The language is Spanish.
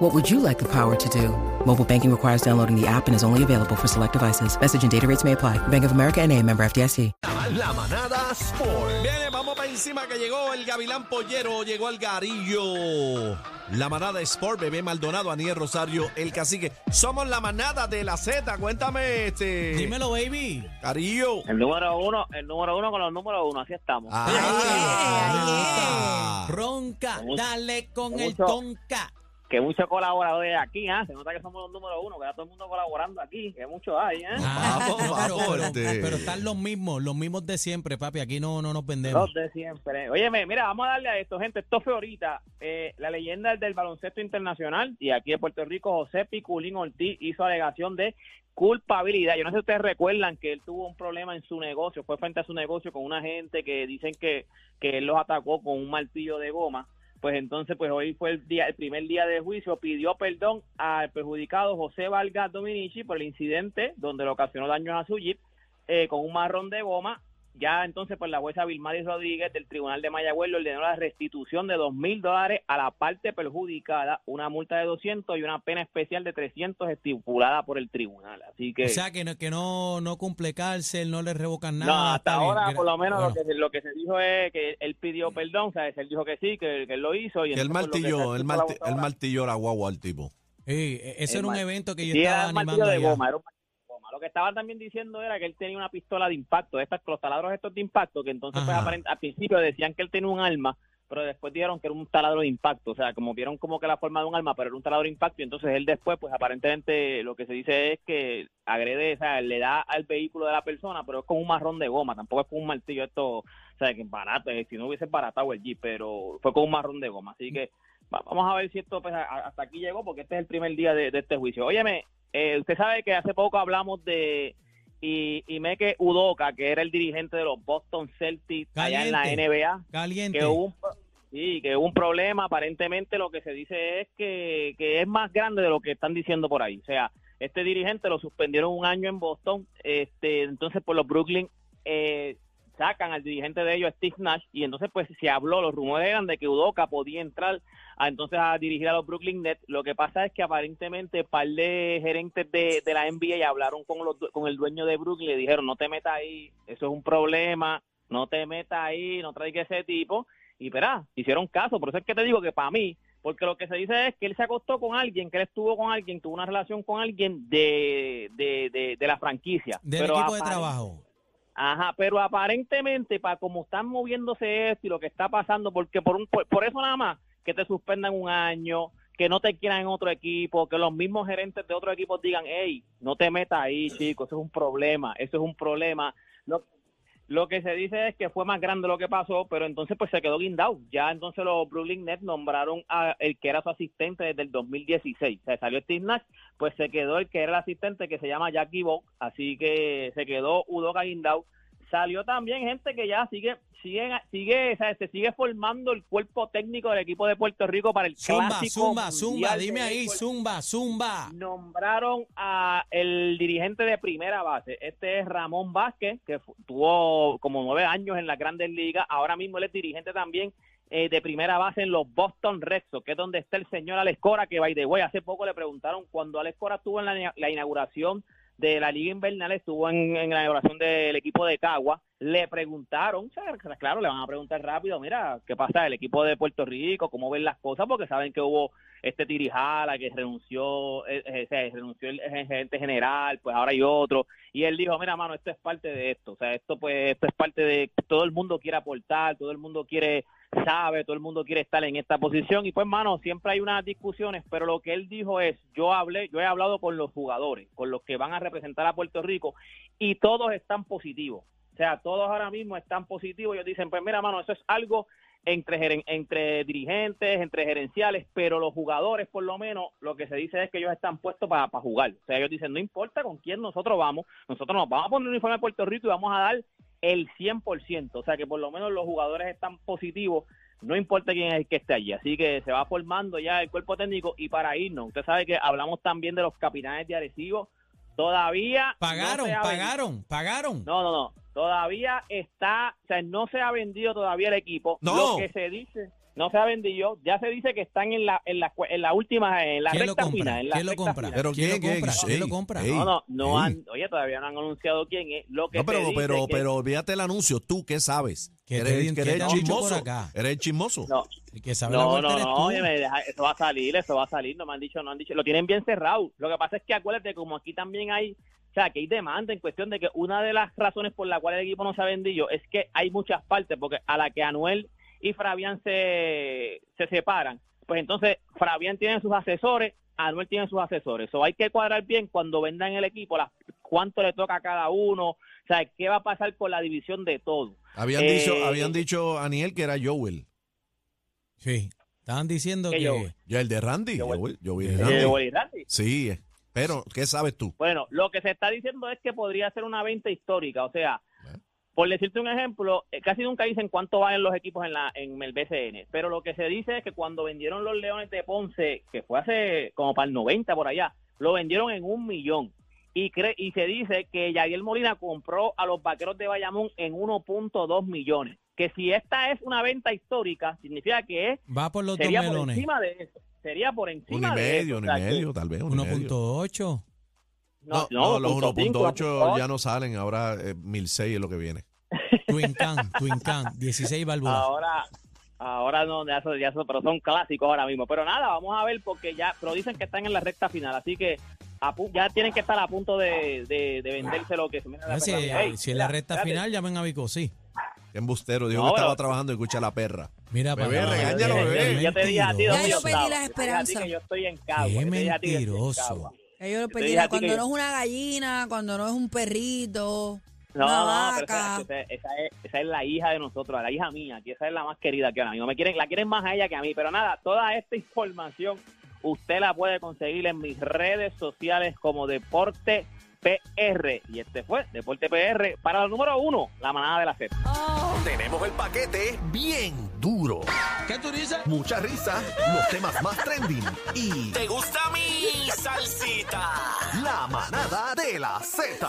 What would you like the power to do? Mobile banking requires downloading the app and is only available for select devices. Message and data rates may apply. Bank of America and a member FDIC. La manada Sport. Viene, vamos para encima que llegó el Gavilán Pollero, llegó el Garillo. La manada Sport, Bebé Maldonado, Aniel Rosario, el cacique. Somos la manada de la Z. Cuéntame, este. Dímelo, baby. Garillo. El número uno, el número uno con los números uno, así estamos. Ah. Ronca, Mucho- dale con el mucho- tonca. Que muchos colaboradores aquí, ¿ah? Se nota que somos los número uno, que está todo el mundo colaborando aquí, que muchos hay, ¿eh? Pero, vamos, pero- pero están los mismos, los mismos de siempre, papi. Aquí no, no nos vendemos. Los de siempre. Óyeme, mira, vamos a darle a esto, gente. Esto fue ahorita. eh, la leyenda del baloncesto internacional y aquí en Puerto Rico, José Piculín Ortiz hizo alegación de culpabilidad. Yo no sé si ustedes recuerdan que él tuvo un problema en su negocio, fue frente a su negocio con una gente que dicen que, que él los atacó con un martillo de goma. Pues entonces, pues hoy fue el día, el primer día de juicio, pidió perdón al perjudicado José Vargas Dominici por el incidente donde le ocasionó daños a su jeep eh, con un marrón de goma. Ya entonces, pues la jueza Vilmaris Rodríguez del Tribunal de Mayagüez le ordenó la restitución de dos mil dólares a la parte perjudicada, una multa de 200 y una pena especial de 300 estipulada por el tribunal. Así que, O sea, que no, que no, no cumple cárcel, no le revocan no, nada. hasta está bien. ahora por lo menos Bueno. lo, que, se- lo que se dijo es que él pidió perdón, ¿sabes? Él dijo que sí, que, que él lo hizo. Y Que el pues, martillo, el, la marti- el martillo era guagua al tipo. Sí, e- ese El era un evento que yo Sí, estaba era un martillo animando de allá. goma, era un martillo de goma. Lo que estaban también diciendo era que él tenía una pistola de impacto, estas, los taladros estos de impacto, que entonces pues, aparent- al principio decían que él tenía un arma, pero después dijeron que era un taladro de impacto, o sea, como vieron como que la forma de un arma, pero era un taladro de impacto, y entonces él después, pues aparentemente lo que se dice es que agrede, o sea, le da al vehículo de la persona, pero es con un marrón de goma, tampoco es con un martillo esto, o sea, que barato, eh, si no hubiese baratado el Jeep, pero fue con un marrón de goma, así que va- vamos a ver si esto pues, hasta aquí llegó, porque este es el primer día de, de este juicio. Óyeme, eh, usted sabe que hace poco hablamos de y, y Meke Udoka, que era el dirigente de los Boston Celtics allá en la. NBA, Caliente. que hubo un, sí, que hubo un problema. Aparentemente lo que se dice es que, que es más grande de lo que están diciendo por ahí. O sea, este dirigente lo suspendieron un año en Boston. este Entonces, por los Brooklyn eh, sacan al dirigente de ellos, Steve Nash, y entonces pues se habló, los rumores eran de que Udoka podía entrar a, entonces a dirigir a los Brooklyn Nets. Lo que pasa es que aparentemente par de gerentes de, de la NBA hablaron con, los, con el dueño de Brooklyn y le dijeron, no te metas ahí, eso es un problema, no te metas ahí, no traigas ese tipo. Y verá, hicieron caso, por eso es que te digo que para mí, porque lo que se dice es que él se acostó con alguien, que él estuvo con alguien, tuvo una relación con alguien de, de, de, de la franquicia. Del Pero equipo de trabajo. Ajá, pero aparentemente, para como están moviéndose esto y lo que está pasando, porque por, un, por, por eso nada más, que te suspendan un año, que no te quieran en otro equipo, que los mismos gerentes de otro equipo digan, hey, no te metas ahí, chico, eso es un problema, eso es un problema. Lo, lo que se dice es que fue más grande lo que pasó, pero entonces pues se quedó guindado. Ya entonces los Brooklyn Nets nombraron a el que era su asistente desde el 2016. Se salió Steve Nash, pues se quedó el que era el asistente que se llama Jackie Bock, así que se quedó Udoka guindado. Salió también gente que ya sigue sigue sigue o sea, se sigue formando el cuerpo técnico del equipo de Puerto Rico para el Zumba, clásico zumba, zumba. Dime ahí, zumba, zumba. nombraron a el dirigente de primera base. Este es Ramón Vázquez, que tuvo como nueve años en las grandes ligas. Ahora mismo él es dirigente también eh, de primera base en los Boston Red Sox, que es donde está el señor Alex Cora, que by the way, hace poco le preguntaron cuando Alex Cora estuvo en la, la inauguración de la Liga Invernal, estuvo en, en la inauguración del equipo de Cagua, le preguntaron, claro, le van a preguntar rápido, mira, ¿qué pasa el equipo de Puerto Rico? ¿Cómo ven las cosas? Porque saben que hubo este Tirijala que renunció, eh, eh, o sea, renunció el gerente general, pues ahora hay otro, y él dijo, mira, mano, esto es parte de esto, o sea, esto pues, esto es parte de, todo el mundo quiere aportar, todo el mundo quiere, sabe, todo el mundo quiere estar en esta posición, y pues, mano, siempre hay unas discusiones, pero lo que él dijo es, yo hablé, yo he hablado con los jugadores, con los que van a representar a Puerto Rico, y todos están positivos, o sea, todos ahora mismo están positivos, ellos dicen, pues mira, mano, eso es algo entre, entre dirigentes, entre gerenciales, pero los jugadores, por lo menos, lo que se dice es que ellos están puestos para jugar. O sea, ellos dicen, no importa con quién nosotros vamos, nosotros nos vamos a poner el uniforme de Puerto Rico y vamos a dar el 100%, o sea que por lo menos los jugadores están positivos, no importa quién es el que esté allí, así que se va formando ya el cuerpo técnico y para irnos, usted sabe que hablamos también de los capitanes de Arecibo, todavía... Pagaron, no pagaron, pagaron. no, no, no. Todavía está, o sea, no se ha vendido todavía el equipo. No. Lo que se dice, no se ha vendido. Ya se dice que están en la, en la, en la última, en la ¿Quién lo recta compra? final. En la ¿Quién lo compra? final. Pero ¿Quién lo ¿quién, compra? quién? ¿Quién lo compra? No, no, no han, oye, todavía no han anunciado quién es. Lo que No, pero, pero, que- pero olvídate el anuncio. ¿Tú qué sabes? Que eres, que eres chismoso. acá. Eres chismoso. No, El que sabe no, no, no, oye, me deja- eso va a salir, eso va a salir, no me han dicho, no han dicho, lo tienen bien cerrado. Lo que pasa es que acuérdate, como aquí también hay, o sea, que hay demanda en cuestión de que una de las razones por la cual el equipo no se ha vendido es que hay muchas partes, porque a la que Anuel y Fabián se, se separan, pues entonces Fabián tiene sus asesores, Anuel tiene sus asesores. So, hay que cuadrar bien cuando vendan el equipo, las, cuánto le toca a cada uno, o sea, qué va a pasar con la división de todo. Habían, Eh, dicho, habían dicho a Aniel que era Joel. Sí. Estaban diciendo ¿Qué que. Joel? Ya el de Randy. Joel. Joel, Joel Eh, Randy. Eh, Wally Randy. Sí, eh. pero ¿qué sabes tú? Bueno, lo que se está diciendo es que podría ser una venta histórica, o sea, por decirte un ejemplo, eh, casi nunca dicen cuánto valen los equipos en la en el BCN, pero lo que se dice es que cuando vendieron los Leones de Ponce, que fue hace como para el 90 por allá, lo vendieron en un millón. Y, cre y se dice que Yadiel Molina compró a los Vaqueros de Bayamón en 1.2 millones. Que si esta es una venta histórica, significa que es, Va por los dos sería por encima de eso. Sería por Un y encima de medio, eso. un o y sea, que- medio, tal vez. un y medio. 1.8. No, no, los 1.8 ya no salen. Ahora eh, 1006 es lo que viene. Twin Can, Twin Can, 16 válvulas. Ahora, ahora no, ya eso, ya eso, pero son clásicos ahora mismo. Pero nada, vamos a ver porque ya, pero dicen que están en la recta final, así que a pu- ya tienen que estar a punto de, de, de venderse lo que se mira la si, perra. Ey, si en la recta espérate. final llamen a Vico, sí. Qué embustero. Dijo No, que estaba trabajando y escucha a la perra. Mira, Bebé, para regáñalo, bebé. Yo te dije a ti Ya yo yo perdí estaba. la Yo te dije a ti esperanza. que yo estoy en. Qué mentiroso. Ya yo lo ti cuando no es una gallina, cuando no es un perrito, No, no, pero esa, esa- esa es, esa es la hija de nosotros, la hija mía, que esa es la más querida que ahora mismo. Me quieren, la quieren más a ella que a mí, pero nada, toda esta información usted la puede conseguir en mis redes sociales como Deporte PR. Y este fue Deporte PR para el número uno, la manada de la Z. Tenemos el paquete bien duro. ¿Qué tú dices? Mucha risa, los temas más trending y ¿Te gusta mi salsita? la manada de la Z.